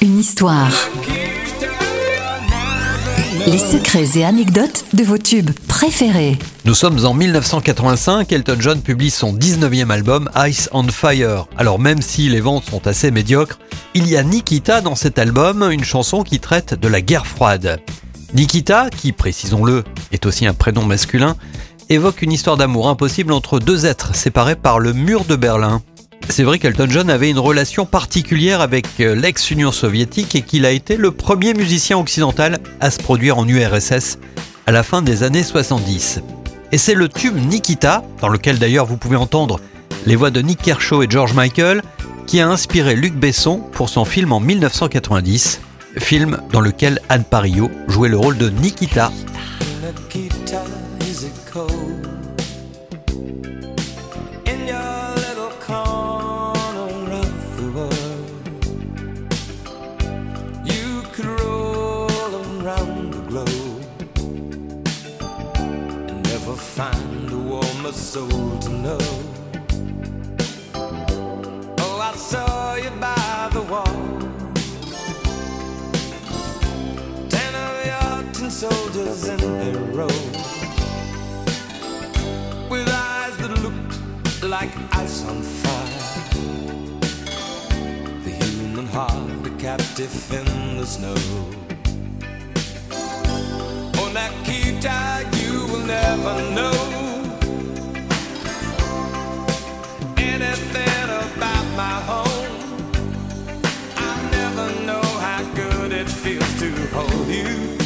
Une histoire. Les secrets et anecdotes de vos tubes préférés. Nous sommes en 1985, Elton John publie son 19e album Ice on Fire. Alors même si les ventes sont assez médiocres, il y a Nikita dans cet album, une chanson qui traite de la guerre froide. Nikita, qui précisons-le, est aussi un prénom masculin, évoque une histoire d'amour impossible entre deux êtres séparés par le mur de Berlin. C'est vrai qu'Elton John avait une relation particulière avec euh, l'ex-Union soviétique et qu'il a été le premier musicien occidental à se produire en URSS à la fin des années 70. Et c'est le tube Nikita, dans lequel d'ailleurs vous pouvez entendre les voix de Nick Kershaw et George Michael, qui a inspiré Luc Besson pour son film en 1990, film dans lequel Anne Parillo jouait le rôle de Nikita. Find a warmer soul to know. Oh, I saw you by the wall. Ten of your tin soldiers in a row. With eyes that looked like ice on fire. The human heart, a captive in the snow. Oh, will never know anything about my home. I never know how good it feels to hold you.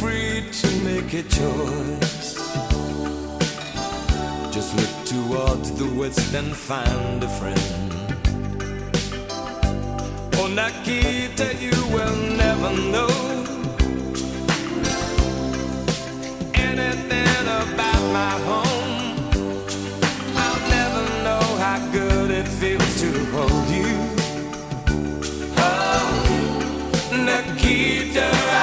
free to make a choice, just look towards the west and find a friend. Oh, Nikita, you will never know anything about my home. I'll never know how good it feels to hold you. Oh, Nikita.